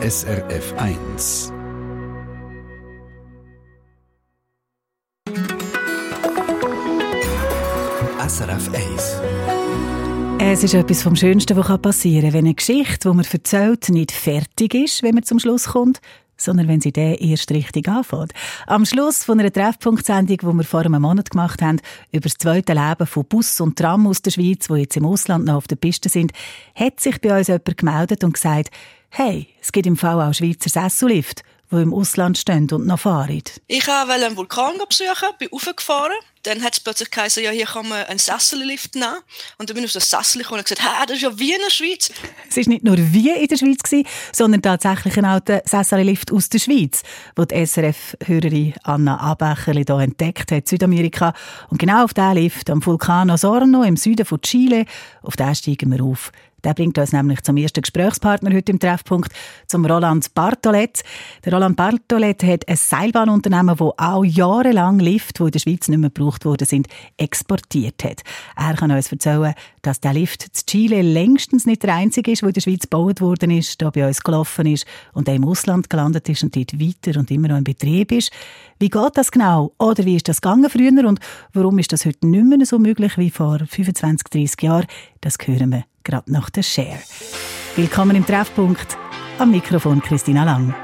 SRF 1. SRF 1. Es ist etwas vom Schönsten, was passieren kann, wenn eine Geschichte, die man erzählt, nicht fertig ist, wenn man zum Schluss kommt, sondern wenn sie dann erst richtig anfängt. Am Schluss von einer Treffpunktsendung, die wir vor einem Monat gemacht haben, über das zweite Leben von Bus und Tram aus der Schweiz, die jetzt im Ausland noch auf der Piste sind, hat sich bei uns jemand gemeldet und gesagt, hey, es gibt im Fall auch Schweizer Sessellift die im Ausland stehen und noch fahren. Ich wollte einen Vulkan besuchen, bin raufgefahren. Dann hat es plötzlich geheißen, ja, hier kann man einen Sessellift nehmen. Und dann bin ich auf das Sessel gekommen und gesagt, hä, das ist ja wie in der Schweiz. Es war nicht nur wie in der Schweiz, gewesen, sondern tatsächlich ein alter Sessellift aus der Schweiz, den die SRF-Hörerin Anna Abecherli hier entdeckt hat, Südamerika. Und genau auf diesen Lift, am Vulkan Osorno im Süden von Chile, auf den steigen wir auf. Der bringt uns nämlich zum ersten Gesprächspartner heute im Treffpunkt, zum Roland Bartolet. Der Roland Bartolet hat ein Seilbahnunternehmen, das auch jahrelang Lift, die in der Schweiz nicht mehr gebraucht worden sind, exportiert hat. Er kann uns erzählen, dass der Lift in Chile längstens nicht der einzige ist, der in der Schweiz gebaut worden ist, der bei uns gelaufen ist und der im Ausland gelandet ist und dort weiter und immer noch in Betrieb ist. Wie geht das genau? Oder wie ist das gegangen früher und warum ist das heute nicht mehr so möglich wie vor 25, 30 Jahren? Das hören wir gerade nach der Share. Willkommen im Treffpunkt. Am Mikrofon Christina Lang.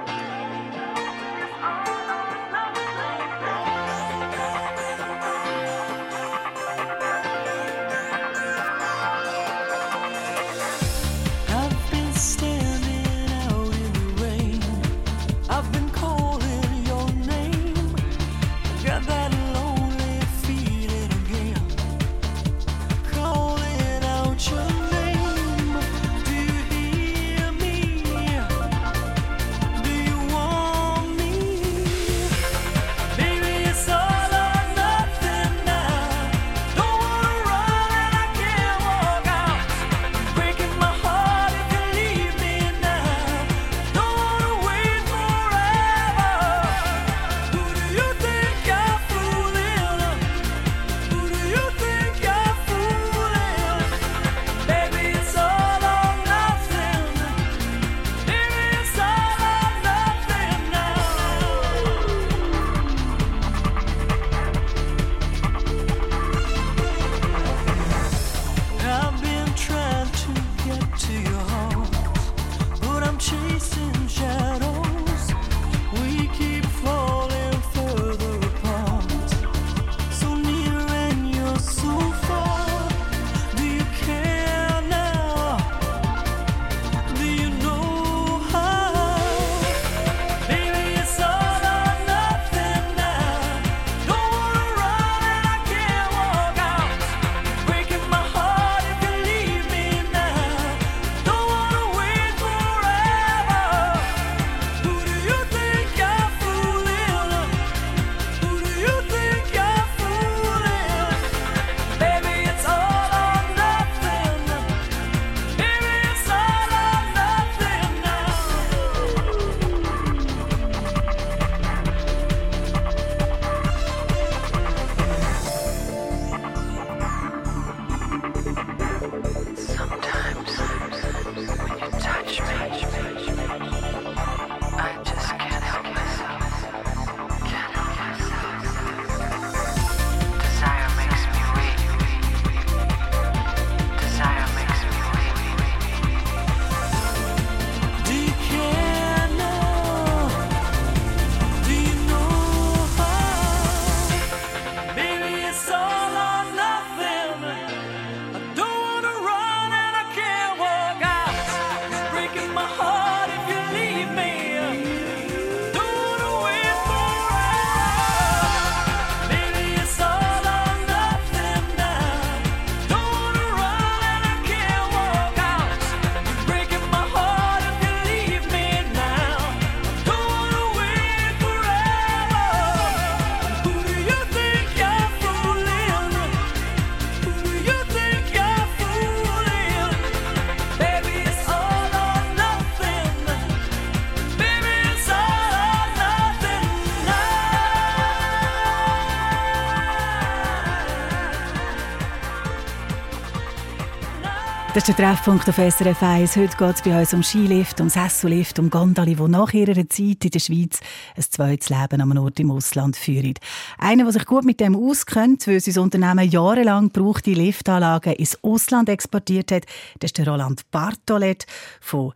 Das ist der Treffpunkt auf SRF 1. Heute geht es bei uns um Skilift, um Sessellift, um Gondeli, die nach ihrer Zeit in der Schweiz ein zweites Leben an einem Ort im Ausland führen. Einer, der sich gut mit dem auskennt, weil sein Unternehmen jahrelang gebrauchte Liftanlagen ins Ausland exportiert hat, das ist der Roland Bartolet vom,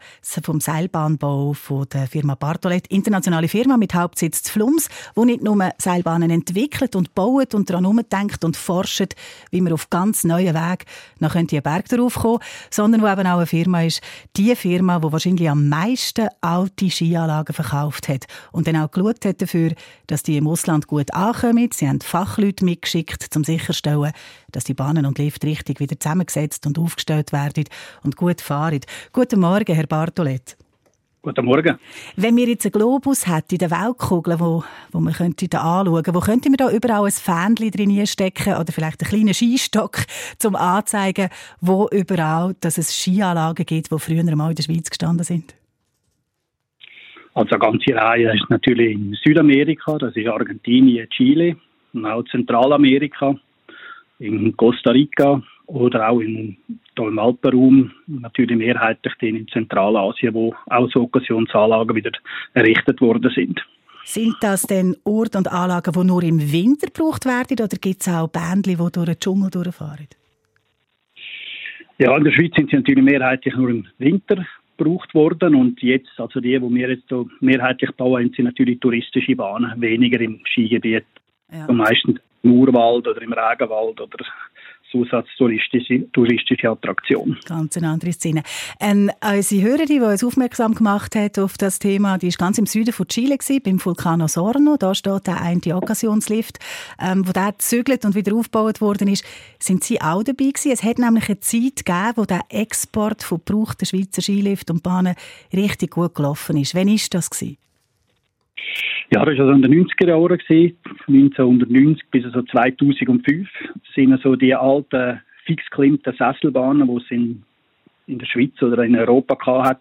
Seilbahnbau von der Firma Bartolet. Internationale Firma mit Hauptsitz zu Flums, die nicht nur Seilbahnen entwickelt und baut und daran umdenkt und forscht, wie man auf ganz neuen Weg nach einen Berg darauf kommen sondern wo eben auch eine Firma ist, die Firma, die wahrscheinlich am meisten alte Skianlagen verkauft hat und dann auch geschaut hat dafür, dass die im Ausland gut ankommen. Sie haben Fachleute mitgeschickt, um sicherzustellen, dass die Bahnen und Lift richtig wieder zusammengesetzt und aufgestellt werden und gut fahren. Guten Morgen, Herr Bartolet. Guten Morgen. Wenn wir jetzt einen Globus hätten in der Weltkugel, wo, wo man könnte da anschauen könnte, wo könnte man da überall ein Fähnchen drin stecken oder vielleicht einen kleinen Skistock, um anzuzeigen, wo überall dass es Skianlagen gibt, die früher mal in der Schweiz gestanden sind? Also eine ganze Reihe ist natürlich in Südamerika, das ist Argentinien, Chile, und auch Zentralamerika, in Costa Rica, oder auch in, im Alpenraum, natürlich mehrheitlich in Zentralasien, wo auch so Occasionsanlagen wieder errichtet worden sind. Sind das denn Orte und Anlagen, die nur im Winter gebraucht werden oder gibt es auch Bändchen, die durch den Dschungel durchfahren? Ja, in der Schweiz sind sie natürlich mehrheitlich nur im Winter gebraucht worden und jetzt, also die, die wir jetzt so mehrheitlich bauen, sind natürlich touristische Bahnen, weniger im Skigebiet, ja. meistens im Urwald oder im Regenwald oder zusatztouristische touristische Attraktion. Ganz eine andere Szene. Ähm, unsere Hörerin, die uns aufmerksam gemacht hat auf das Thema, die ist ganz im Süden von Chile gewesen, beim Vulcano Sorno. Da steht der eine Occasionslift, ähm, wo der gezügelt und wieder aufgebaut worden ist. Sind Sie auch dabei gewesen? Es hat nämlich eine Zeit gegeben, wo der Export von gebrauchten Schweizer Skilift und Bahnen richtig gut gelaufen ist. Wann ist das gewesen? Ja, das war also in den 90er Jahren, 1990 bis also 2005. Das sind also die alten fix geklimmten Sesselbahnen, die es in, in der Schweiz oder in Europa hat.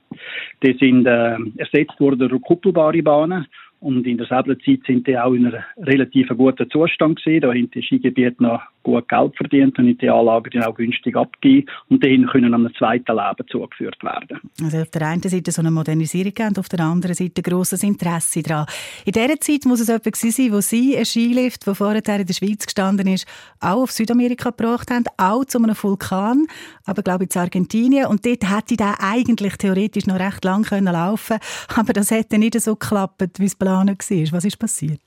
Die sind äh, ersetzt worden durch kuppelbare Bahnen. Und in derselben Zeit sind die auch in einem relativ guten Zustand gewesen. Da haben die Skigebiete noch gut Geld verdient und die Anlagen dann auch günstig abgegeben und denen können einem zweiten Leben zugeführt werden. Also auf der einen Seite so eine Modernisierung und auf der anderen Seite grosses Interesse daran. In dieser Zeit muss es etwas sein, wo Sie einen Skilift, der vorher in der Schweiz gestanden ist, auch auf Südamerika gebracht haben, auch zu einem Vulkan, aber glaube ich in Argentinien. Und dort hätte der eigentlich theoretisch noch recht lang können laufen aber das hätte nicht so geklappt, wie es geplant war. Was ist passiert?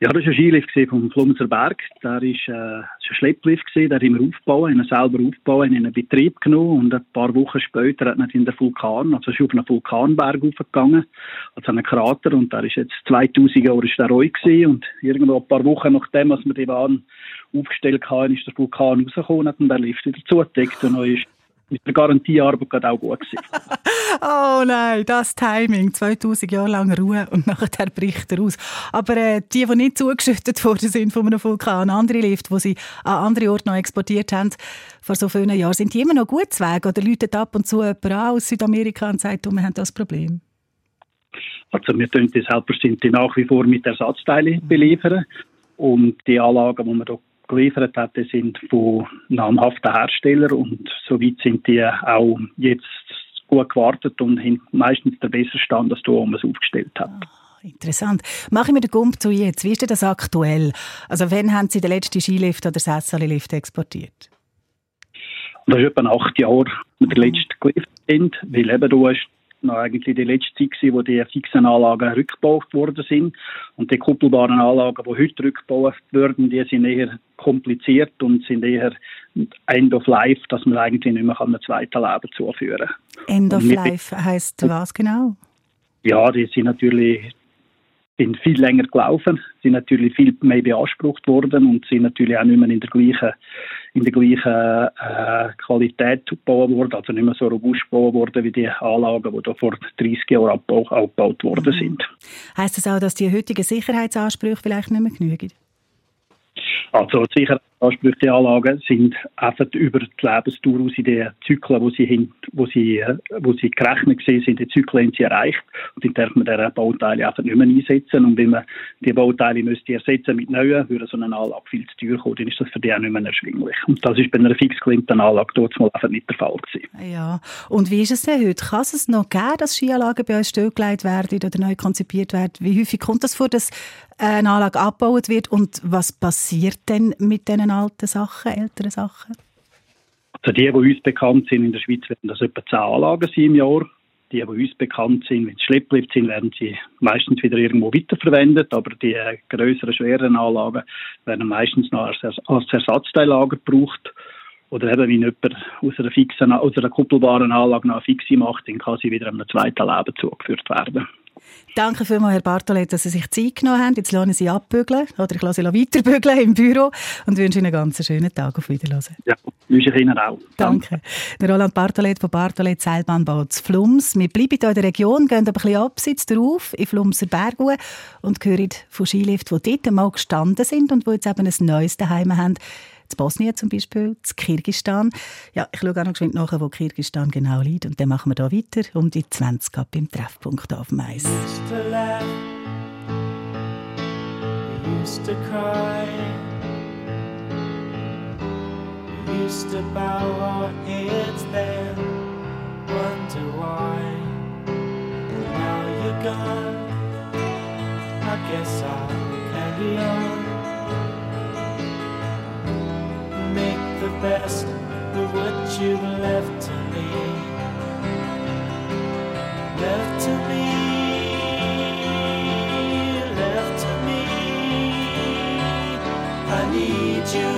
Ja, das war ein Skilift vom Flumser Berg. Der ist, äh, ein Schlepplift den haben wir aufgebaut, haben selber aufgebaut, in einen Betrieb genommen und ein paar Wochen später hat man in den Vulkan, also ist auf einen Vulkanberg aufgegangen, also einen Krater und der ist jetzt 2000 Jahre ist der gewesen und irgendwo ein paar Wochen nachdem, als wir die Bahn aufgestellt haben, ist der Vulkan rausgekommen und der Lift wieder zugedeckt und dann ist mit der Garantiearbeit gerade auch gut gewesen. oh nein, das Timing. 2000 Jahre lang Ruhe und nachher bricht er aus. Aber äh, die, die nicht zugeschüttet worden sind von einem Vulkan, andere Lift, die sie an andere Orte noch exportiert haben, vor so vielen Jahren, sind die immer noch gut zu Weg? Oder läutet ab und zu jemand aus Südamerika und sagt, oh, wir haben das Problem? Also wir tun das selbstverständlich nach wie vor mit Ersatzteilen beliefern. Und die Anlagen, die wir hier geliefert hat, sind von namhaften Herstellern und soweit sind die auch jetzt gut gewartet und haben meistens den besseren Stand, als du es aufgestellt hat. Ah, interessant. Ich mir den Gump zu jetzt. Wie ist denn das aktuell? Also wann haben Sie den letzten Skilift oder Sessali-Lift exportiert? Das ist etwa acht Jahre, wir den letzten geliefert sind, weil eben du hast noch eigentlich die letzte Zeit wo die fixen Anlagen rückgebaut worden sind. Und die kuppelbaren Anlagen, die heute rückgebaut werden, die sind eher kompliziert und sind eher End of Life, dass man eigentlich nicht mehr einem zweiten Leben zuführen kann. End of Life heisst was genau? Ja, die sind natürlich sind viel länger gelaufen, sind natürlich viel mehr beansprucht worden und sind natürlich auch nicht mehr in der gleichen, in der gleichen äh, Qualität gebaut worden, also nicht mehr so robust gebaut worden wie die Anlagen, die da vor 30 Jahren abbau, abgebaut worden mhm. sind. Heißt das auch, dass die heutigen Sicherheitsansprüche vielleicht nicht mehr genügen? Also die Ansprüche Anlagen sind einfach über die Lebensdauer aus in den Zyklen, wo sie, hin, wo sie, äh, wo sie gerechnet sind, die Zyklen haben sie erreicht und dann darf man diese Bauteile einfach nicht mehr einsetzen und wenn man die Bauteile müsste ersetzen mit neuen, würde so eine Anlage viel zu teuer kommen, dann ist das für die auch nicht mehr erschwinglich. Und das ist bei einer fixgelimmten Anlage dort mal einfach nicht der Fall gewesen. Ja, und wie ist es denn heute? Kann es noch geben, dass Skianlagen bei uns stillgelegt werden oder neu konzipiert werden? Wie häufig kommt das vor, dass eine Anlage abgebaut wird und was passiert denn mit diesen alten Sachen, älteren Sachen? Also die, die uns bekannt sind in der Schweiz, werden das etwa zehn Anlagen sein im Jahr. Die, die uns bekannt sind, wenn sie Schlepplift sind, werden sie meistens wieder irgendwo weiterverwendet. Aber die größeren, schweren Anlagen werden meistens noch als, als Ersatzteillager gebraucht. Oder eben, wenn jemand aus einer, fixen, aus einer kuppelbaren Anlage noch eine fixe macht, dann kann sie wieder einem zweiten Leben zugeführt werden. Danke vielmals, Herr Bartolet, dass Sie sich Zeit genommen haben. Jetzt lasse ich Sie abbügeln oder ich lasse Sie weiterbügeln im Büro und wünsche Ihnen einen ganz schönen Tag. Auf Wiedersehen. Ja, wünsche ich Ihnen auch. Danke. Danke. Der Roland Bartolet von Bartolet Seilbahnbau zu Flums. Wir bleiben hier in der Region, gehen aber ein bisschen abseits drauf, in Flumser Berge und hören von Skiliften, die dort mal gestanden sind und die jetzt eben ein neues daheim haben zu Bosnien zum Beispiel, zu Kirgistan. Ja, ich schaue auch noch geschwind nach, wo Kirgistan genau liegt. Und dann machen wir da weiter um die 20 ab im Treffpunkt auf dem Eis. used to bow our heads then, wonder why. Now you're gone, I guess I'll carry on. The best of what you've left to me. Left to me, left to me. I need you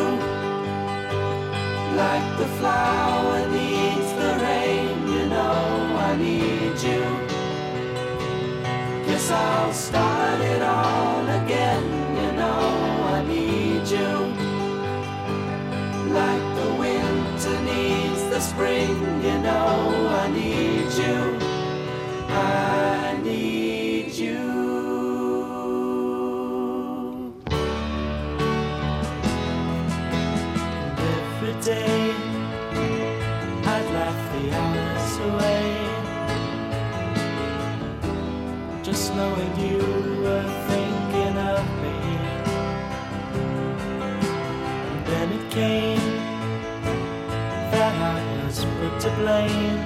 like the flower needs the rain. You know I need you. Guess I'll start it all like the winter needs the spring. You know, I need you. I need you. And every day I'd laugh the hours away. Just knowing you were thinking of me. And then it came to blame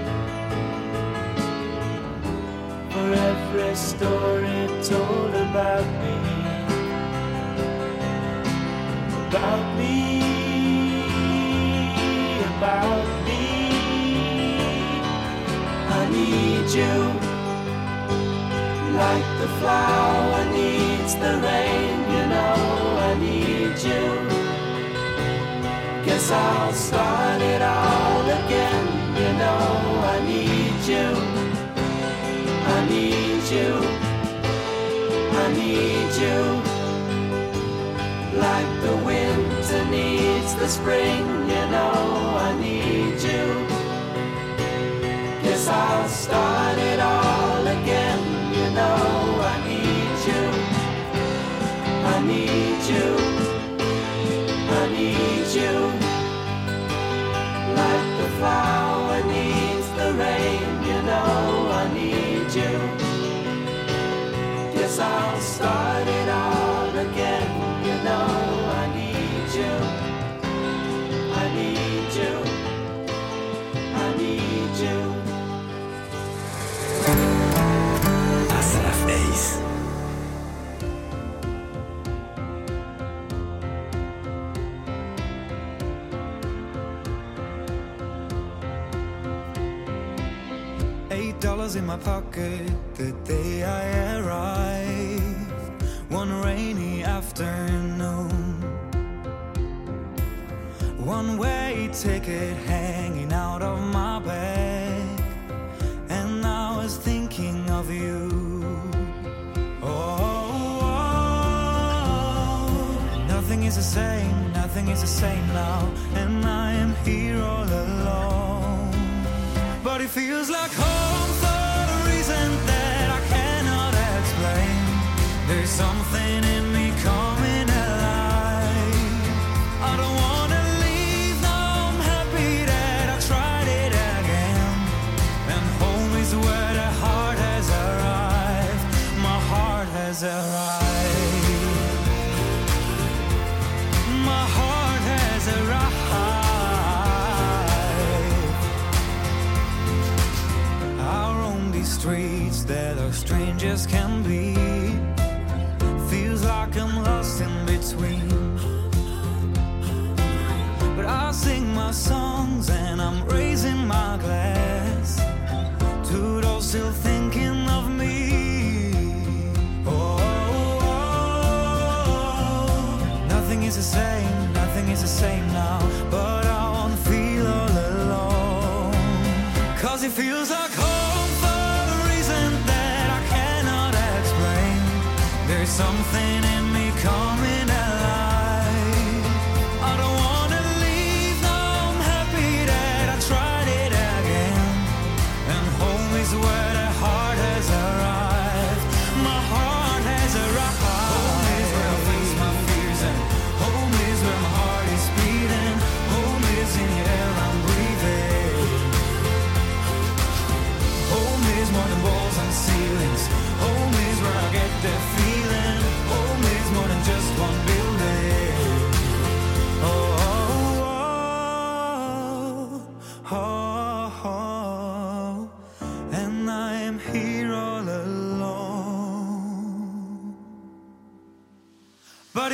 for every story told about me. About me, about me. I need you like the flower needs the rain. You know, I need you. Guess I'll start it all again you know I need you. I need you. I need you. Like the winter needs the spring, you know I need you. Guess I'll start it all again, you know I need you. I need you. I need you. Like the flower Guess I'll start dollars in my pocket the day I arrived. One rainy afternoon. One way ticket hanging out of my bag. And I was thinking of you. Oh, nothing is the same, nothing is the same now. And I am here all alone. But it feels like home Something in me coming alive. I don't wanna leave. Now I'm happy that I tried it again. And home is where the heart has arrived. My heart has arrived. My heart has arrived. These streets that are strangers between. But I sing my songs and I'm raising my glass to those still thinking of me. Oh, nothing is the same, nothing is the same now. But I won't feel all alone. Cause it feels like home for a reason that I cannot explain. There's something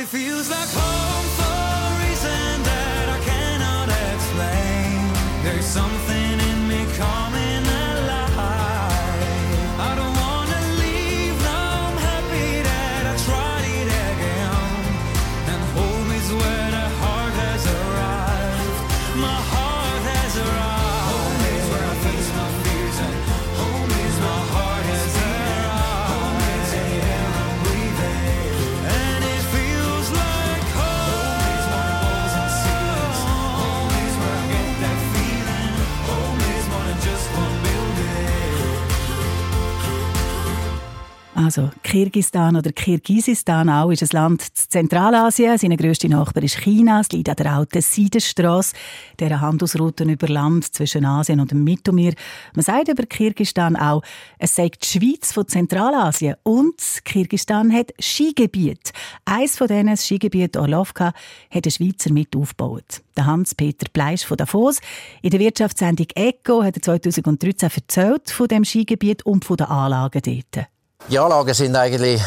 feels like home for a reason that I cannot explain. There's something Also Kirgistan oder Kirgisistan auch ist ein Land in Zentralasien. Seine grösste Nachbar ist China. Es liegt an der alten Seidenstrasse, der Handelsroute über Land zwischen Asien und dem Mittelmeer. Man sagt über Kirgistan auch, es sei die Schweiz von Zentralasien und Kirgistan hat Skigebiet. Eins von denen, das Skigebiet Orlovka, hat ein Schweizer mit aufgebaut. Der Hans-Peter Bleisch von Davos. In der Wirtschaftssendung «Eco» hat er 2013 erzählt von dem Skigebiet und von den Anlagen dort. Die Anlagen sind eigentlich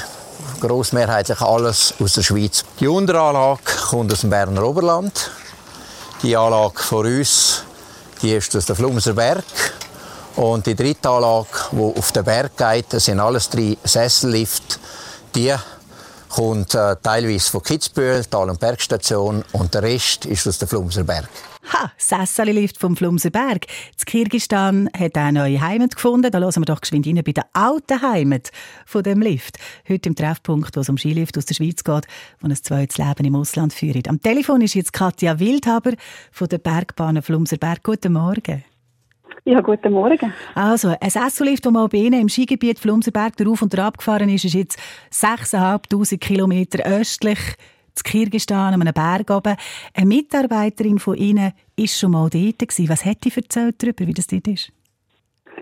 grossmehrheitlich alles aus der Schweiz. Die Unteranlage kommt aus dem Berner Oberland. Die Anlage vor uns die ist aus dem Flumser Berg. Und die dritte Anlage, die auf den Berg geht, das sind alles drei Sessellifte. Die kommt äh, teilweise von Kitzbühel, Tal- und Bergstation und der Rest ist aus dem Flumser Berg. Ha, Sessali-Lift vom Flumser Berg. Das Kirgistan hat eine neue Heimat gefunden. Da hören wir doch geschwind rein bei der alten Heimat von dem Lift. Heute im Treffpunkt, wo es um Skilift aus der Schweiz geht, wo ein zweites Leben im Ausland führt. Am Telefon ist jetzt Katja Wildhaber von der Bergbahn Flumser Berg. Guten Morgen. Ja, guten Morgen. Also, ein Sessolift, der mal bei Ihnen im Skigebiet Flumserberg drauf und drauf gefahren ist, ist jetzt 6'500 Kilometer östlich zu Kirgistan, an einem Berg oben. Eine Mitarbeiterin von Ihnen war schon mal dort. Was hat die erzählt wie das dort ist?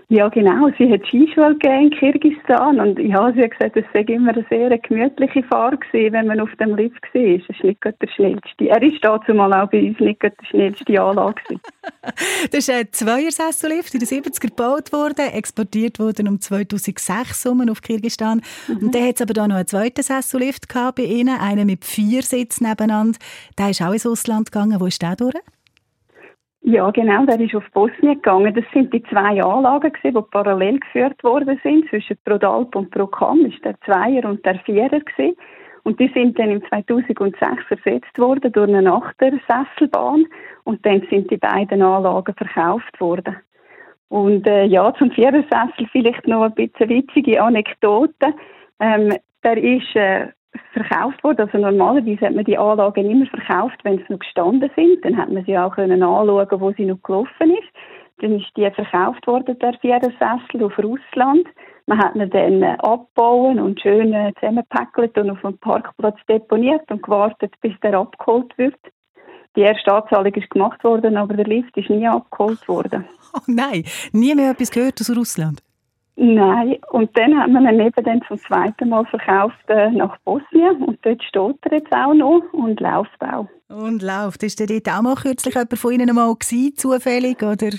Ja, genau. Sie hat Skischule gegeben in Kirgisistan und ja, sie hat gesagt, es sei immer eine sehr gemütliche Fahrt gewesen, wenn man auf dem Lift war. Es ist nicht der schnellste. Er ist dazu mal auch bei uns nicht der schnellste Anlage gewesen. Das ist ein Zweier-Sessolift in den 70er gebaut worden, exportiert worden um 2006 herum auf Kirgisistan. Und dann hat es aber da noch einen zweiten Sessolift gehabt bei Ihnen, einen mit vier Sitzen nebeneinander. Der ist auch ins Ausland gegangen. Wo ist der durch? Ja, genau, der ist auf Bosnien gegangen. Das sind die zwei Anlagen, gewesen, die parallel geführt worden sind. Zwischen Prodalp und Procam ist der Zweier und der Vierer. Gewesen. Und die sind dann im 2006 ersetzt worden durch eine Achtersesselbahn. Und dann sind die beiden Anlagen verkauft worden. Und äh, ja, zum Vierersessel vielleicht noch ein bisschen witzige Anekdote. Ähm, der ist äh, verkauft worden. Also normalerweise hat man die Anlagen immer verkauft, wenn sie noch gestanden sind. Dann hat man sie auch können anschauen, wo sie noch gelaufen ist. Dann ist die verkauft worden, der Vierersessel, auf Russland. Man hat ihn dann äh, abgebaut und schön äh, zusammengepackelt und auf dem Parkplatz deponiert und gewartet, bis der abgeholt wird. Die erste Anzahlung ist gemacht worden, aber der Lift ist nie abgeholt worden. Oh nein, nie mehr etwas gehört aus Russland. Nein, und dann haben wir ihn eben dann zum zweiten Mal verkauft äh, nach Bosnien und dort steht er jetzt auch noch und Laufbau. Und läuft. Ist denn dort auch mal kürzlich jemand von Ihnen mal gewesen, zufällig? Oder?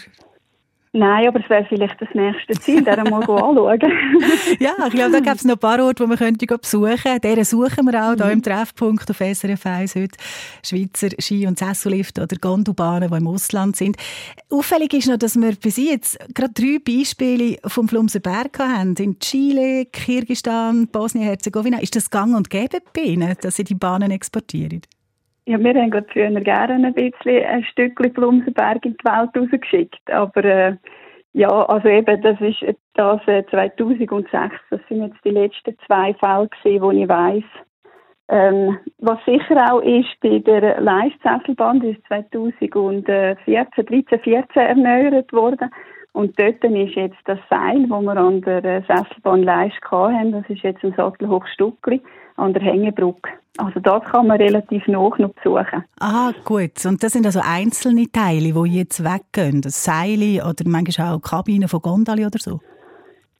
Nein, aber es wäre vielleicht das nächste Ziel, der mal anschauen. Ja, ich glaube, da gibt es noch ein paar Orte, wo man könnte besuchen könnte. Deren suchen wir auch hier im Treffpunkt auf SRF 1 heute. Schweizer Ski- und Sessellift oder Gondelbahnen, die im Ausland sind. Auffällig ist noch, dass wir bis jetzt gerade drei Beispiele vom Flumser Berg haben. In Chile, Kirgisistan, Bosnien-Herzegowina. Ist das gang und gäbe bei Ihnen, dass Sie die Bahnen exportieren? Ja, wir haben gerade früher gerne ein bisschen ein Stückchen Blumsenberg in die Welt rausgeschickt. Aber äh, ja, also eben, das ist das äh, 2006. Das sind jetzt die letzten zwei Fälle gewesen, wo ich weiss. Ähm, was sicher auch ist, bei der Leistsesselbahn, die ist 2014, 13, 14 erneuert worden. Und dort ist jetzt das Seil, das wir an der äh, Sesselbahn Leist hatten, das ist jetzt ein Sattelhochstückli an der Hängebrücke. Also das kann man relativ nach noch besuchen. Ah, gut. Und das sind also einzelne Teile, die jetzt weggehen. Das Seile oder manchmal auch Kabinen von Gondali oder so?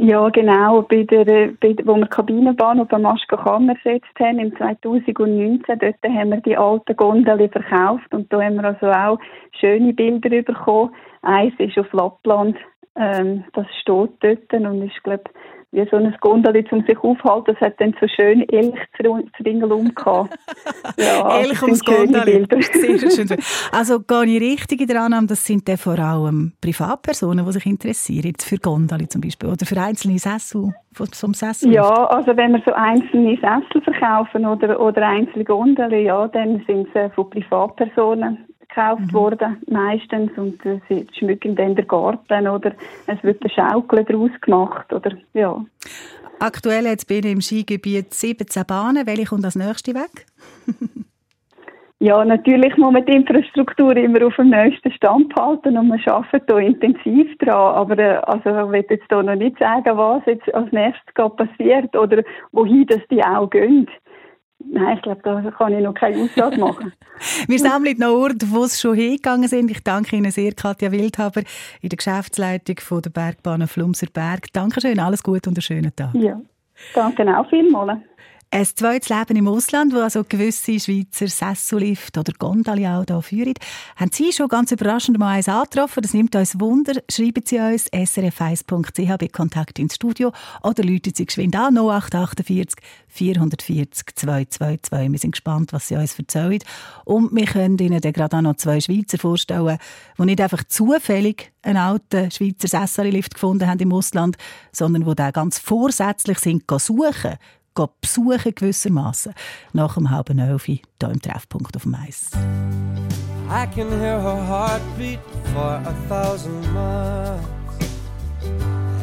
Ja, genau. Bei der, äh, bei, wo wir Kabinenbahn auf der Maschkacham ersetzt haben, im 2019, dort haben wir die alten Gondeln verkauft und da haben wir also auch schöne Bilder bekommen. Eins ist auf Lappland, ähm, das steht dort und ist, glaube wie so ein Gondel zum sich aufhalten. Das hat dann so schön Elch ringsherum gehabt. Ja, das ums schön. Also gehe ich richtig in der Annahme, das sind dann vor allem Privatpersonen, die sich interessieren für Gondali zum Beispiel oder für einzelne Sessel vom Sessel. Ja, also wenn wir so einzelne Sessel verkaufen oder, oder einzelne Gondeln, ja, dann sind sie von Privatpersonen gekauft worden, meistens, und äh, sie schmücken dann den Garten oder es wird eine Schaukel daraus gemacht, oder, ja. Aktuell hat es im Skigebiet 17 Bahnen. Welche kommt als nächste weg? Ja, natürlich muss man die Infrastruktur immer auf dem neuesten Stand halten und wir arbeiten da intensiv dran. Aber äh, also, ich will jetzt hier noch nicht sagen, was jetzt als nächstes passiert oder wohin das die auch gehen. Nein, ich glaube, da kann ich noch keine Aussage machen. Wir sammeln noch Orte, wo es schon hingegangen sind. Ich danke Ihnen sehr, Katja Wildhaber, in der Geschäftsleitung von der Bergbahn Flumser Berg. Dankeschön, alles Gute und einen schönen Tag. ja, danke auch vielmals. Ein zweites Leben im Ausland, wo also gewisse Schweizer Sessellift oder Gondali auch hier führen, haben Sie schon ganz überraschend mal eins angetroffen. Das nimmt uns Wunder. Schreiben Sie uns srf1.ch bei Kontakt ins Studio oder läuten Sie geschwind an 0848 440 222. Wir sind gespannt, was Sie uns erzählen. Und wir können Ihnen dann gerade auch noch zwei Schweizer vorstellen, die nicht einfach zufällig einen alten Schweizer Sessellift gefunden haben im Ausland, sondern die den ganz vorsätzlich sind suchen besuchen gewissermaßen nach dem halben Elf hier im Treffpunkt auf dem Eis. I can hear her heartbeat for a thousand miles.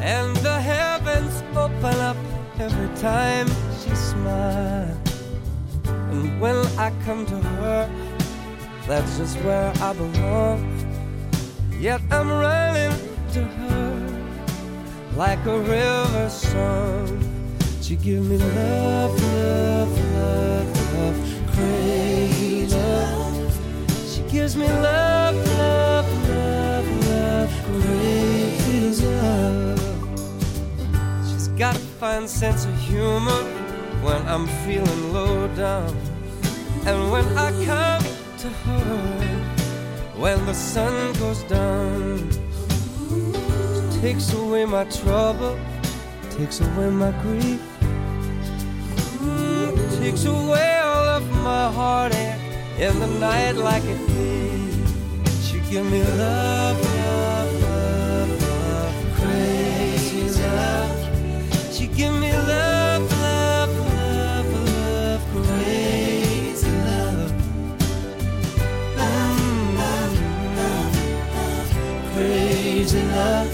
And the heavens open up every time she smiles. And when I come to her, that's just where I belong. Yet I'm running to her like a river song. She give me love, love, love, love, crazy love. She gives me love, love, love, love, crazy love. She's got a fine sense of humor when I'm feeling low down. And when I come to her, when the sun goes down, she takes away my trouble, takes away my grief. Takes away all of my heartache in the night like a thief. She give me love, love, love, love, crazy love. She give me love, love, love, love, crazy love. Mm, mm, mm, mm Crazy love.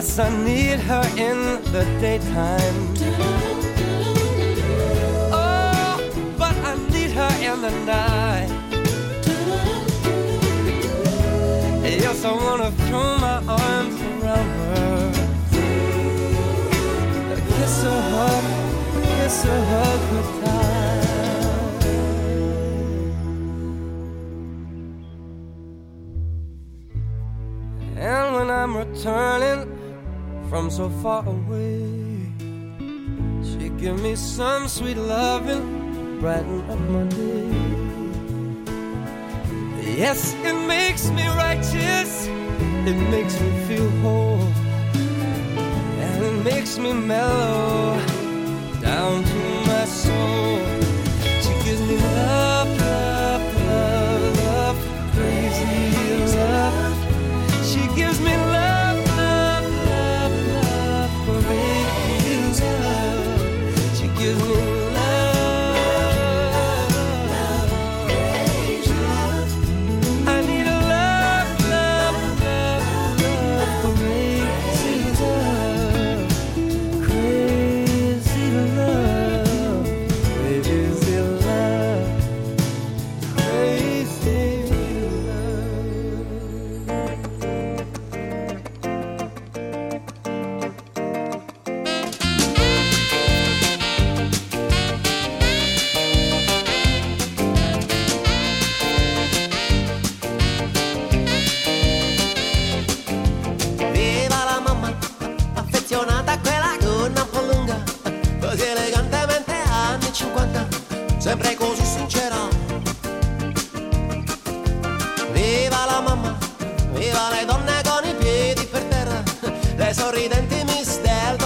Yes, I need her in the daytime. Oh, but I need her in the night. Yes, I wanna throw my arms around her. Kiss her, hug, kiss her, hug her tight. I'm returning from so far away. She give me some sweet loving, brighten up my day. Yes, it makes me righteous, it makes me feel whole, and it makes me mellow down to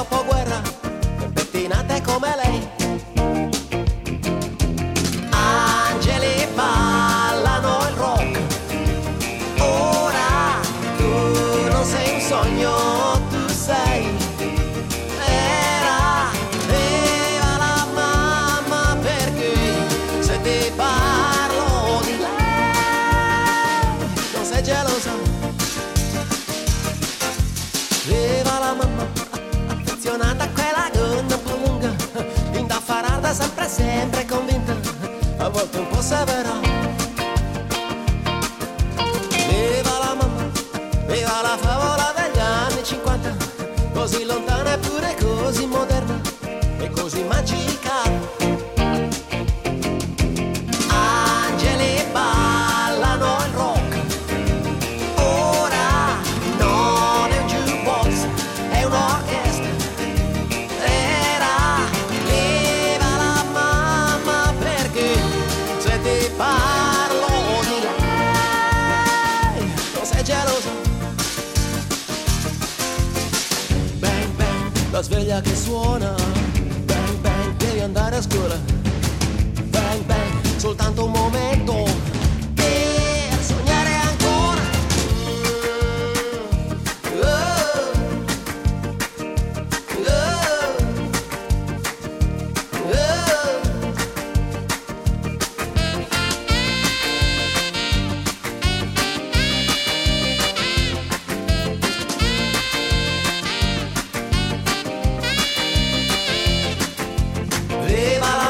dopoguerra, pettinate come lei. sempre convinta, a volte un po' severa. Viva la mamma, viva la favola degli anni 50, così lontana eppure così moderna. che suona, bang bang, devi andare a scuola. Babe,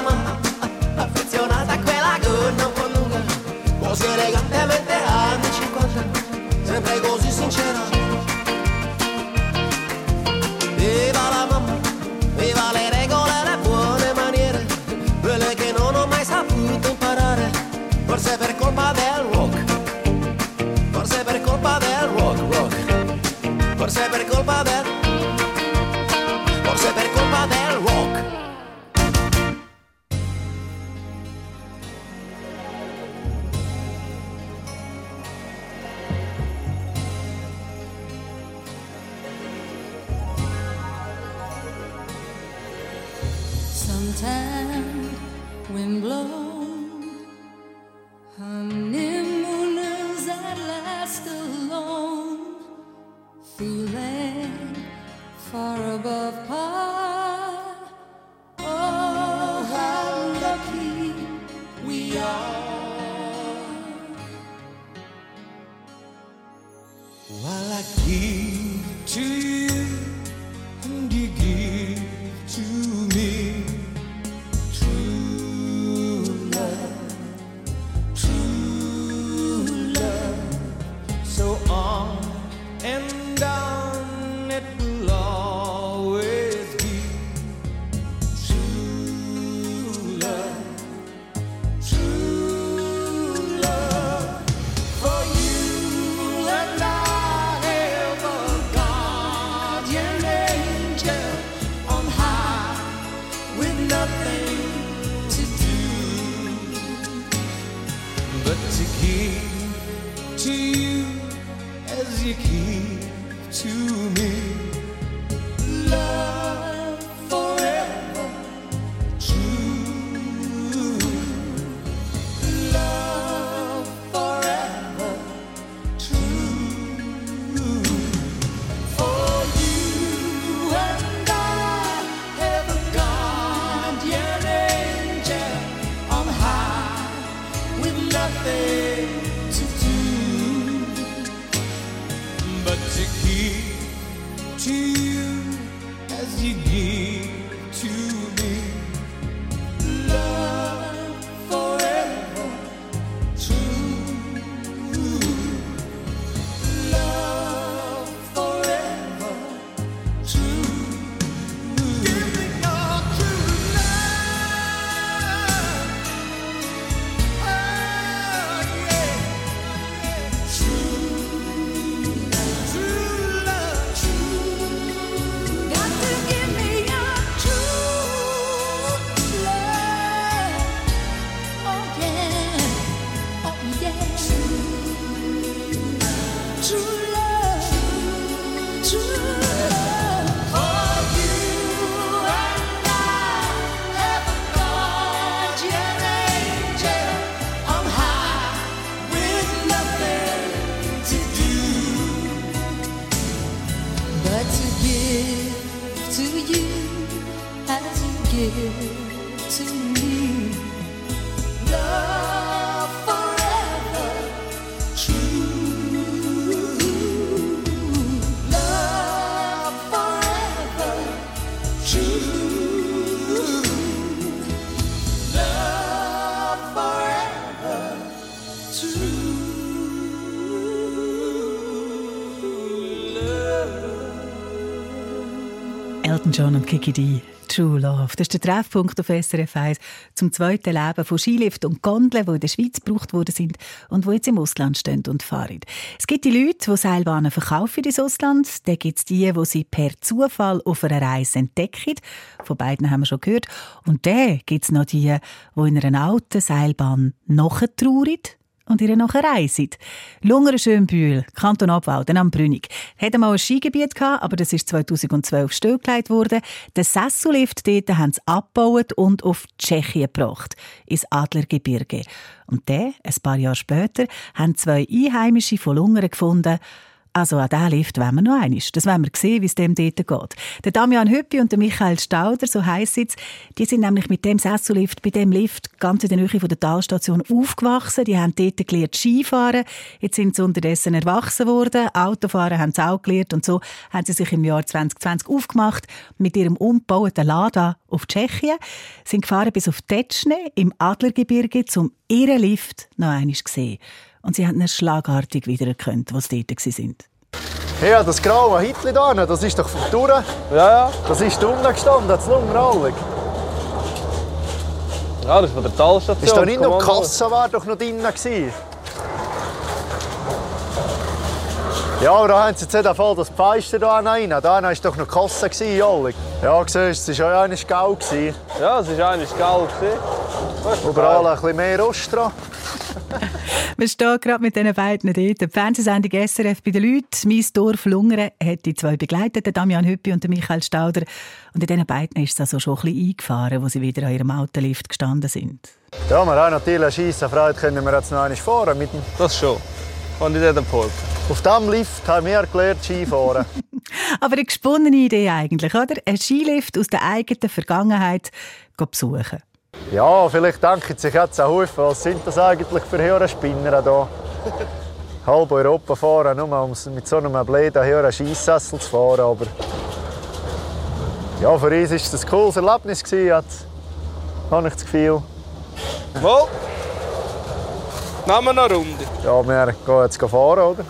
to give. John und Kiki D. True Love. Das ist der Treffpunkt auf SRF 1 zum zweiten Leben von Skilift und Gondeln, die in der Schweiz gebraucht worden sind und die jetzt im Ausland stehen und fahren. Es gibt die Leute, die Seilbahnen verkaufen ins Ausland. Dann gibt es die, die sie per Zufall auf einer Reise entdecken. Von beiden haben wir schon gehört. Und dann gibt es noch die, die in einer alten Seilbahn nachtrauern und ihr nachher reisen. Lungeren Schönbühl, Kanton Obwalden am Brünig. Hat mal ein Skigebiet gehabt, aber das ist 2012 stillgelegt worden. Den Sessellift dort haben sie abgebaut und auf Tschechien gebracht, ins Adlergebirge. Und dann, ein paar Jahre später, haben zwei Einheimische von Lungern gefunden, also an diesen Lift wollen wir noch einmal. Das wollen wir sehen, wie es dem dort geht. Der Damian Hüppi und der Michael Stauder, so heisst es, die sind nämlich mit dem Sessellift, bei dem Lift, ganz in der Nähe von der Talstation aufgewachsen. Die haben dort gelernt Skifahren. Jetzt sind sie unterdessen erwachsen worden. Autofahren haben sie auch gelernt. Und so haben sie sich im Jahr 2020 aufgemacht mit ihrem umgebauten Lada auf Tschechien. Sind gefahren bis auf Tetschne im Adlergebirge, um ihren Lift noch einmal zu sehen. Und sie haben ihn schlagartig wiedererkannt, wo sie dort waren. Ja, das graue Hitler da, das ist doch vom Touren. Ja, ja. Das ist da unten gestanden, das Lungenrallig. Ja, das ist von der Talstation. Ist da nicht noch. Kasse war doch noch drinnen gewesen? Ja, aber da haben sie jetzt nicht Fall das Feister da rein. Da war doch noch die Kasse, Jollig. Ja, siehst du, es war ja einmal Geld. gewesen. Ja, es war eigentlich geil. gewesen. Überall ein bisschen mehr Rost dran. Wir stehen gerade mit diesen beiden dort. Die Fernsehsendung SRF bei den Leuten. Mein Dorf Lungern hat die zwei begleitet, der Damian Hüppi und der Michael Stauder. Und in diesen beiden ist es also schon ein bisschen eingefahren, wo sie wieder an ihrem Autolift gestanden sind. Ja, wir haben natürlich eine scheisse Freude, können wir jetzt noch einmal fahren. Mit dem Das schon. Kann ich dir geholfen. Auf diesem Lift haben wir gelernt Skifahren. Aber eine gesponnene Idee eigentlich, oder? Ein Skilift aus der eigenen Vergangenheit besuchen. Ja, vielleicht denken sich jetzt auch Haufen, was sind das eigentlich für Hörenspinner hier? Halb Europa fahren, nur um mit so einem bläden höheren Scheissessel zu fahren. Aber ja, für uns war es ein cooles Erlebnis, jetzt, habe ich das Gefühl. Wohl. Nehmen wir noch eine Runde. Ja, wir gehen jetzt fahren, oder?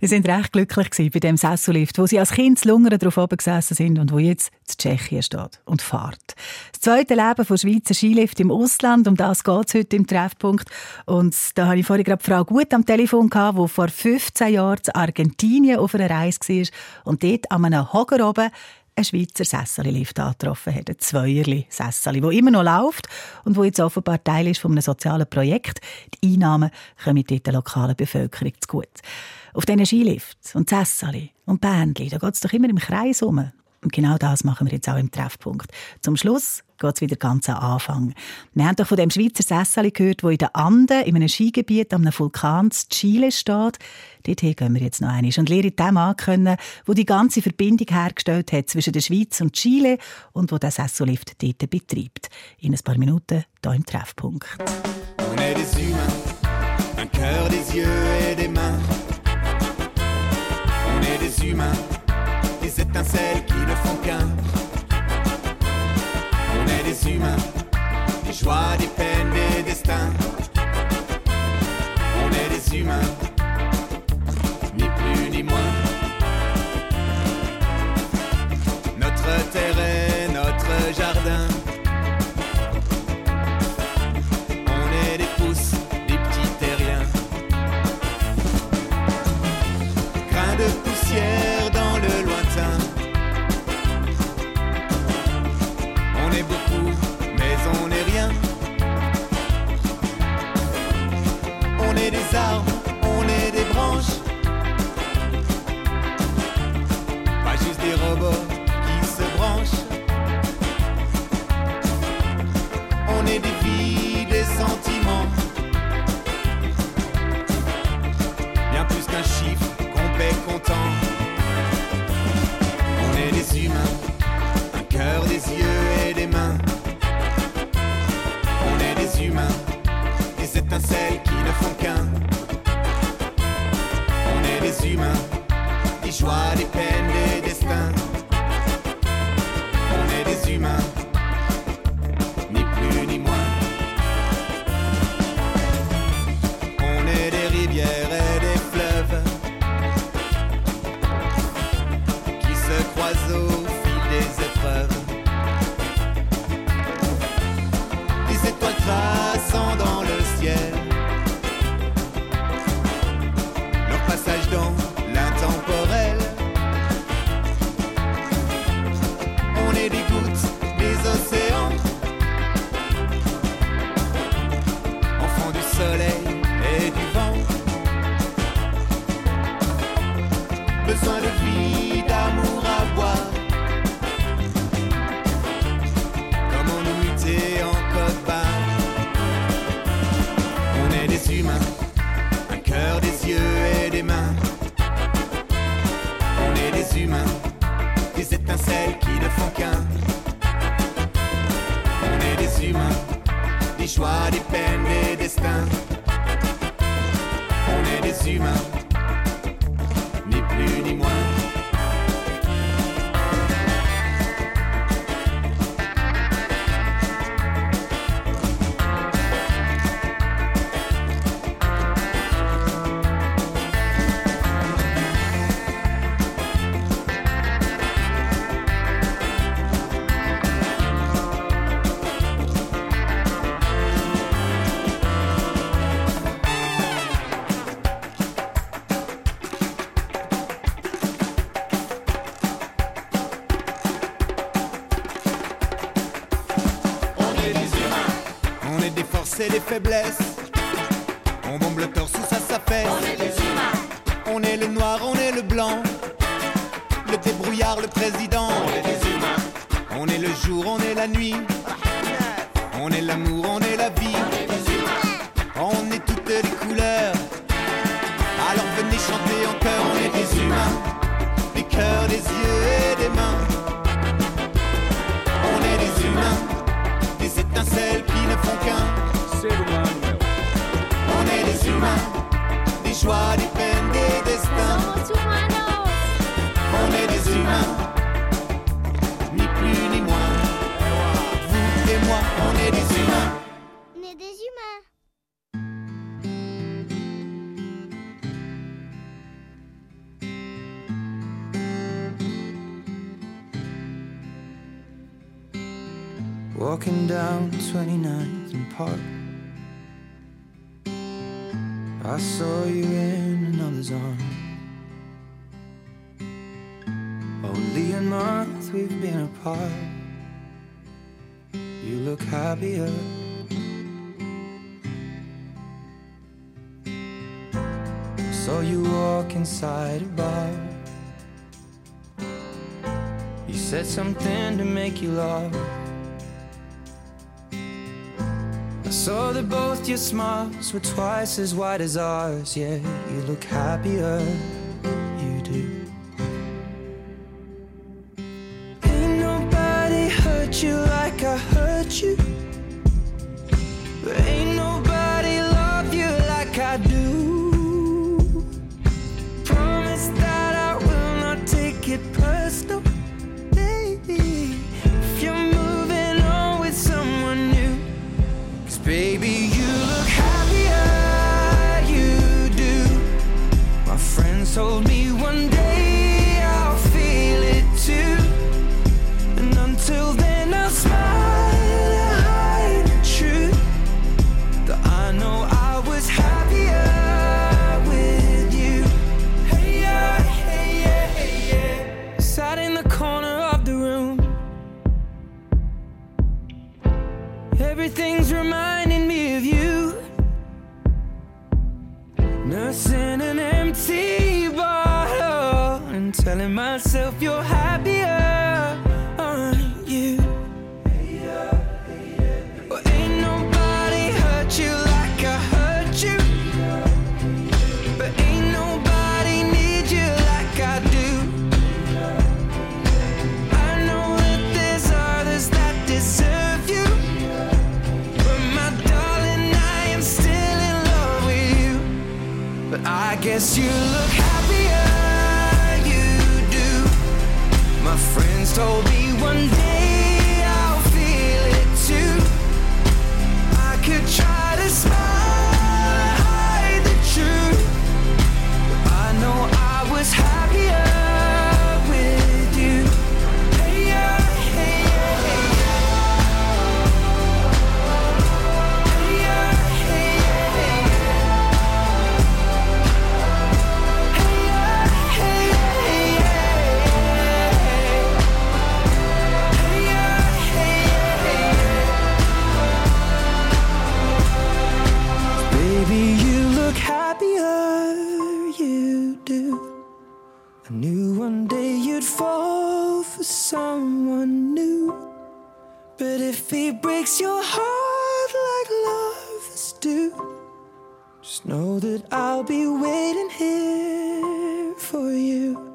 Sie sind recht glücklich gewesen bei dem Sessellift, wo sie als Kind zu Lungern drauf oben gesessen sind und wo jetzt in Tschechien steht und fährt. Das zweite Leben von Schweizer Skilift im Ausland, um das geht es heute im Treffpunkt. Und da habe ich vorhin gerade Frau Gut am Telefon gehabt, die vor 15 Jahren in Argentinien auf einer Reise war und dort an einem Hocker oben einen Schweizer Sesseli-Lift angetroffen hat. Ein Zweierli-Sesseli, wo immer noch läuft und wo jetzt offenbar Teil ist von einem sozialen Projekt. Die Einnahmen kommen dort der lokalen Bevölkerung zu gut. Auf diesen Skilifts und Sesseli und Bändli, da geht es doch immer im Kreis um. Und genau das machen wir jetzt auch im Treffpunkt. Zum Schluss geht es wieder ganz am Anfang. Wir haben doch von dem Schweizer Sesseli gehört, wo in den Anden, in einem Skigebiet am Vulkan Chile steht. Dorthin gehen wir jetzt noch einmal und lernen den Mann kennen, der die ganze Verbindung hergestellt hat zwischen der Schweiz und Chile und wo der Sessellift dort betreibt. In ein paar Minuten hier im Treffpunkt. On est des humains, un cœur, des yeux et des mains. On est des humains, des étincelles qui ne font qu'un. On est des humains, des joies, des peines, des destins. On est des humains, moins. Notre terre est notre jardin. On est des pousses, des petits terriens. Grains de poussière dans le lointain. On est beaucoup, mais on n'est rien. On est des arbres, qui jour, on est la nuit. On est l'amour, on est la vie. nez des humains. Nez des humains. Walking down 29th and Park. I saw you in another's arm. Only a month we've been apart look happier. So you walk inside a bar. You said something to make you laugh. I saw that both your smiles were twice as wide as ours. Yeah, you look happier. You do. you it breaks your heart like lovers do. Just know that I'll be waiting here for you.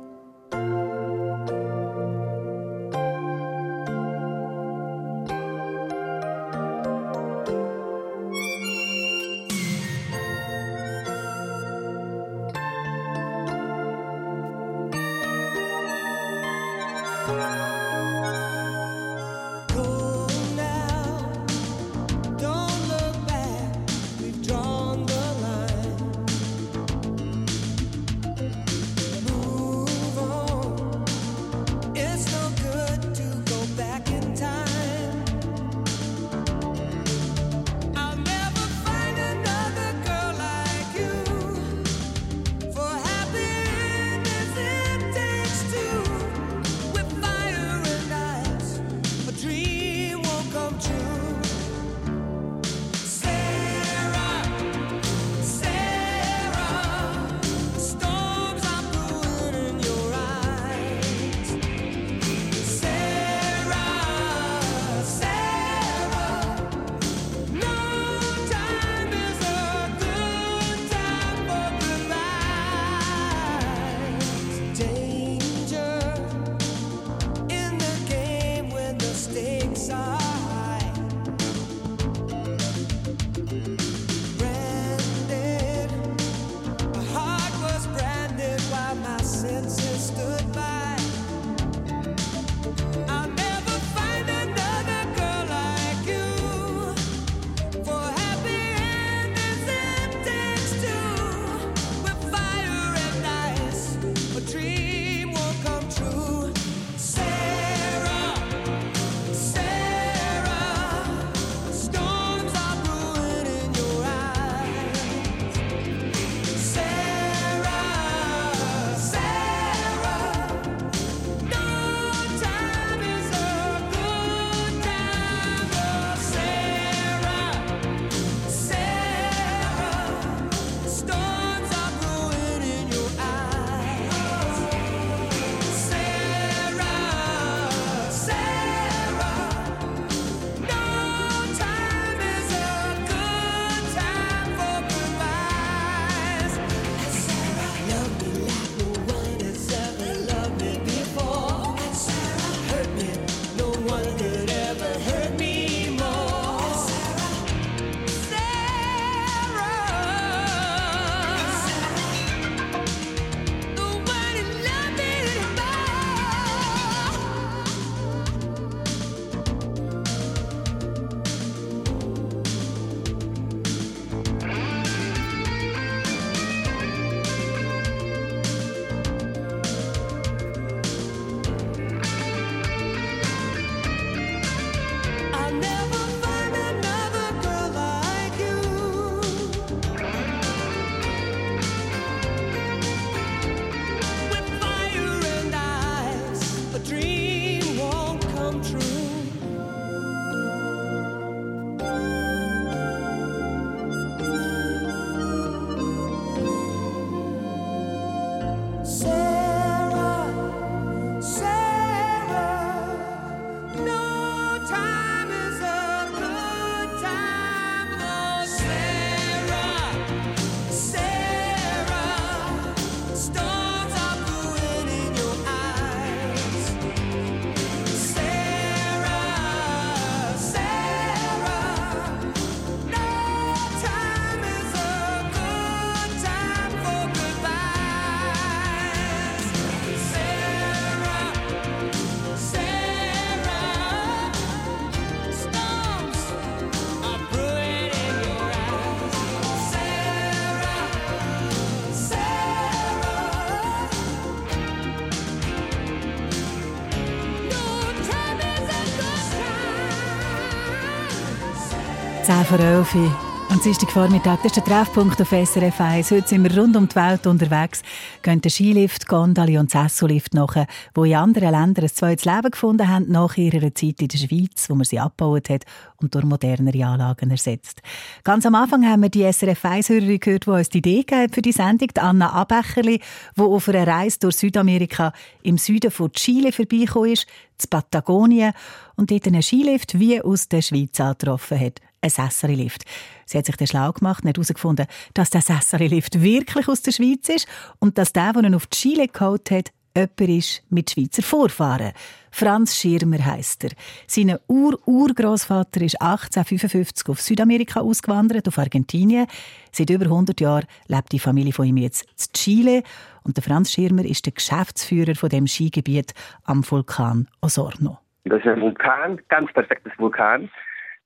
10 vor 11 Uhr. Am Dienstagvormittag, das ist der Treffpunkt auf SRF 1. Heute sind wir rund um die Welt unterwegs, gehen den Skilift, Gondeli und das Sessulift nach, die in anderen Ländern ein zweites Leben gefunden haben, nach ihrer Zeit in der Schweiz, wo man sie abgebaut hat und durch modernere Anlagen ersetzt. Ganz am Anfang haben wir die SRF 1-Hörerin gehört, die uns die Idee gegeben für die Sendung, die Anna Abecherli, die auf einer Reise durch Südamerika im Süden von Chile vorbeigekommen ist, zu Patagonien, und dort einen Skilift wie aus der Schweiz angetroffen hat ein Sessari-Lift. Sie hat sich den schlau gemacht und herausgefunden, dass der Sessari-Lift wirklich aus der Schweiz ist und dass der, der ihn auf Chile geholt hat, jemand ist mit Schweizer Vorfahren. Franz Schirmer heisst er. Sein Ur-Urgroßvater ist 1855 auf Südamerika ausgewandert, auf Argentinien. Seit über 100 Jahren lebt die Familie von ihm jetzt in Chile. Und der Franz Schirmer ist der Geschäftsführer von dem Skigebiet am Vulkan Osorno. Das ist ein Vulkan, ganz perfektes Vulkan.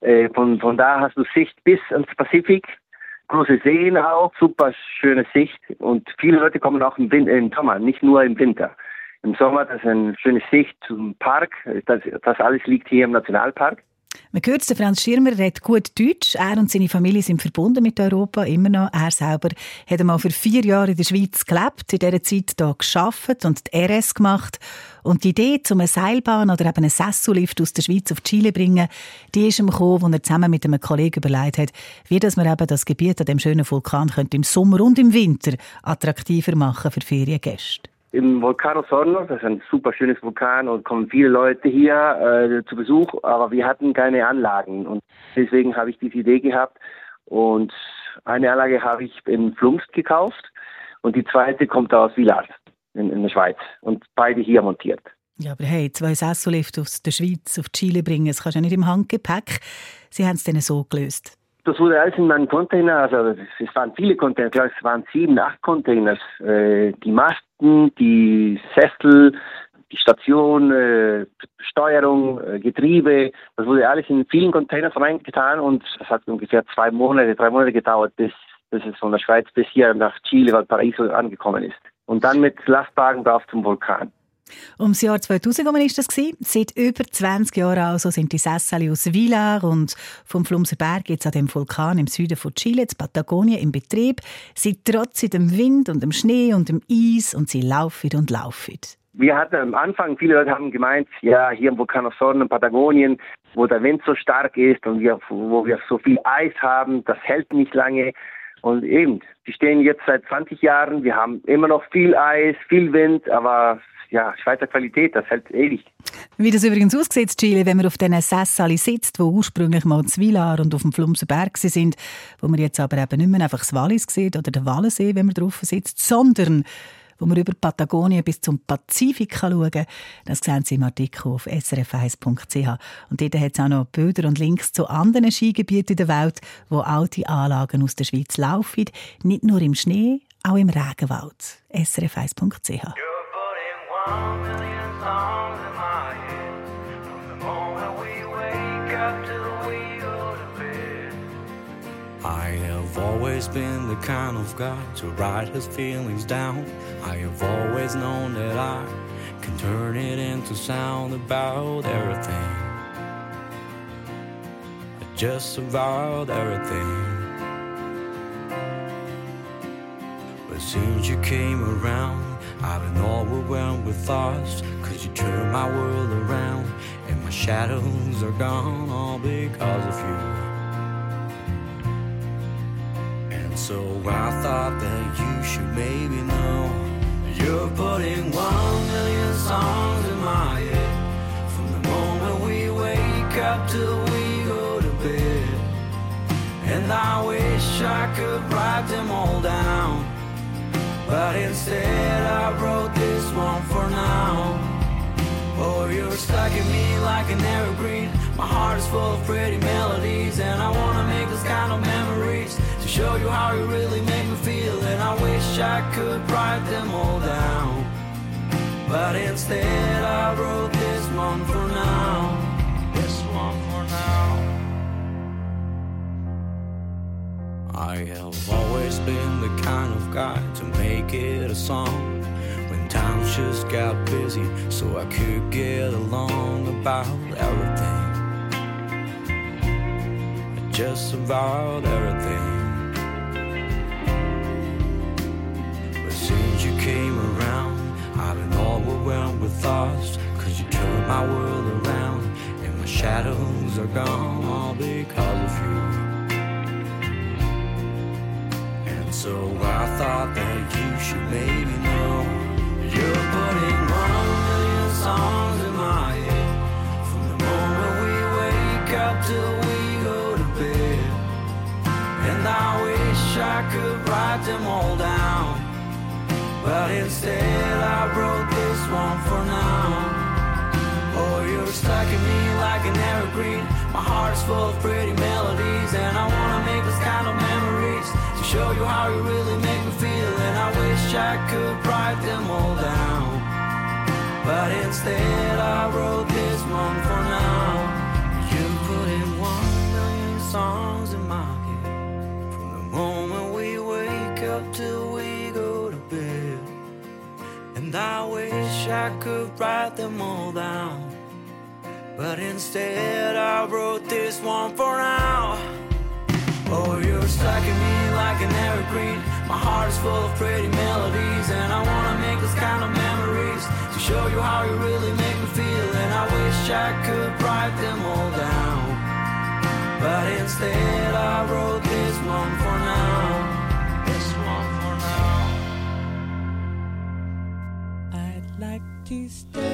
Äh, Von, von da hast du Sicht bis ans Pazifik. Große Seen auch, super schöne Sicht. Und viele Leute kommen auch im, Win im Sommer, nicht nur im Winter. Im Sommer, das ist eine schöne Sicht zum Park. Das, das alles liegt hier im Nationalpark. Man hört, Franz Schirmer redet gut Deutsch. Er und seine Familie sind verbunden mit Europa, immer noch. Er selber hat einmal für vier Jahre in der Schweiz gelebt, in dieser Zeit hier geschafft und die RS gemacht. Und die Idee, um eine Seilbahn oder eben einen Sessulift aus der Schweiz auf Chile zu bringen, die ist ihm gekommen, als er zusammen mit einem Kollegen überlegt hat, wie dass man eben das Gebiet an dem schönen Vulkan könnte im Sommer und im Winter attraktiver machen für Feriengäste. Im Vulkan Osorno, das ist ein super schönes Vulkan und kommen viele Leute hier äh, zu Besuch, aber wir hatten keine Anlagen und deswegen habe ich diese Idee gehabt und eine Anlage habe ich in Flumst gekauft und die zweite kommt aus Villars in, in der Schweiz und beide hier montiert. Ja, aber hey, zwei Sessulift aus der Schweiz auf Chile bringen, das kannst du ja nicht im Handgepäck. Sie haben es dann so gelöst. Das wurde alles in meinen Container, also es waren viele Container, ich glaube, es waren sieben, acht Containers. Äh, die Masten, die Sessel, die Station, äh, Steuerung, äh, Getriebe, das wurde alles in vielen Containers reingetan und das hat ungefähr zwei Monate, drei Monate gedauert, bis, bis es von der Schweiz bis hier nach Chile, Valparaiso angekommen ist. Und dann mit Lastwagen drauf zum Vulkan. Ums Jahr 2000 war das. Seit über 20 Jahren also sind die Sesseli aus Villar und vom Flumser Berg jetzt an dem Vulkan im Süden von Chile, in Patagonien, im Betrieb. Sie trotzen dem Wind und dem Schnee und dem Eis und sie laufen und laufen. Wir hatten am Anfang, viele Leute haben gemeint, ja, hier im Vulkan Osorno in Patagonien, wo der Wind so stark ist und wir, wo wir so viel Eis haben, das hält nicht lange. Und eben, die stehen jetzt seit 20 Jahren, wir haben immer noch viel Eis, viel Wind, aber ja, Schweizer Qualität, das hält ewig. Wie das übrigens aussieht Chile, wenn man auf diesen Sessali sitzt, wo ursprünglich mal in Villar und auf dem Flumser Berg sind, wo man jetzt aber eben nicht mehr einfach das Wallis sieht oder den Wallensee, wenn man drauf sitzt, sondern wo man über Patagonien bis zum Pazifik kann schauen kann. Das sehen Sie im Artikel auf srf1.ch. Und dort hat es auch noch Bilder und Links zu anderen Skigebieten in der Welt, wo alte Anlagen aus der Schweiz laufen. Nicht nur im Schnee, auch im Regenwald. srf1.ch. One been the kind of guy to write his feelings down. I have always known that I can turn it into sound about everything. Just about everything. But since you came around, I've been overwhelmed with thoughts. Cause you turned my world around, and my shadows are gone all because of you. And so I thought that you should maybe know you're putting one million songs in my head from the moment we wake up till we go to bed. And I wish I could write them all down. But instead I wrote this one for now. Oh, you're stuck in me like an evergreen. My heart is full of pretty melodies And I wanna make those kind of memories To show you how you really make me feel. And I wish I could write them all down. But instead I wrote this one for now I have always been the kind of guy to make it a song when times just got busy so I could get along about everything. just about everything. But since you came around, I've been overwhelmed with thoughts. Cause you turned my world around, and my shadows are gone all because of you. So I thought that you should maybe know you're putting one million songs in my head from the moment we wake up till we go to bed. And I wish I could write them all down. But instead I wrote this one for now. Oh, you're stuck in me like an evergreen. My heart's full of pretty melodies, and I wanna make this kind of memories to show you how you really make me feel. And I wish I could write them all down. But instead I wrote this one for now. You put in one million songs in my head from the moment we wake up till we go to bed. And I wish I could write them all down. But instead, I wrote this one for now. An evergreen. My heart is full of pretty melodies, and I wanna make those kind of memories to show you how you really make me feel. And I wish I could write them all down. But instead, I wrote this one for now. This one for now. I'd like to stay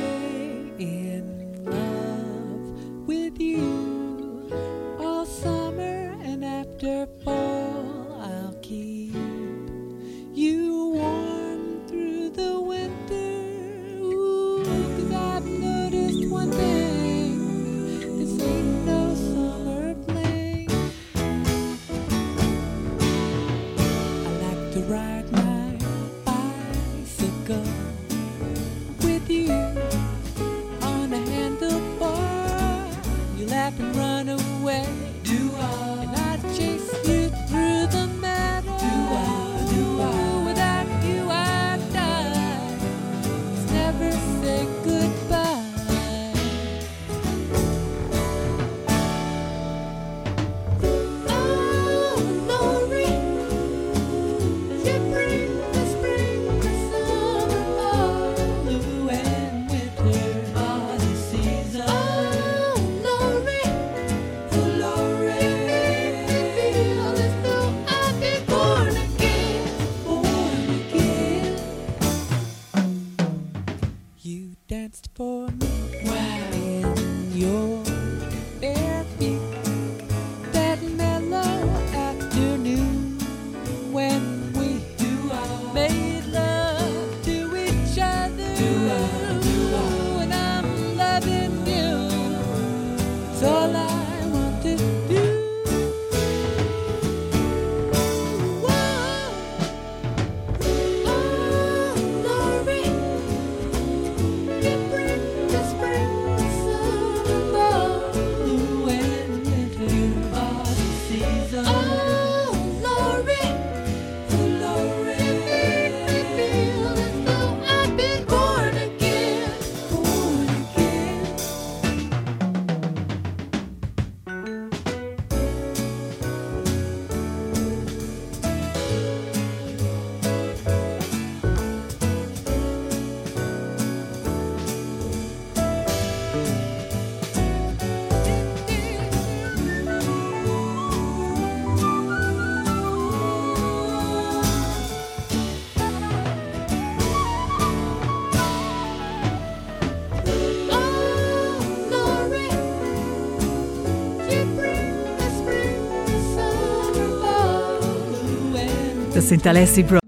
sind Alessi Bro.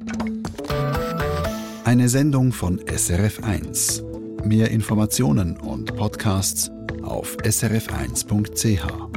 Eine Sendung von SRF1. Mehr Informationen und Podcasts auf srf1.ch.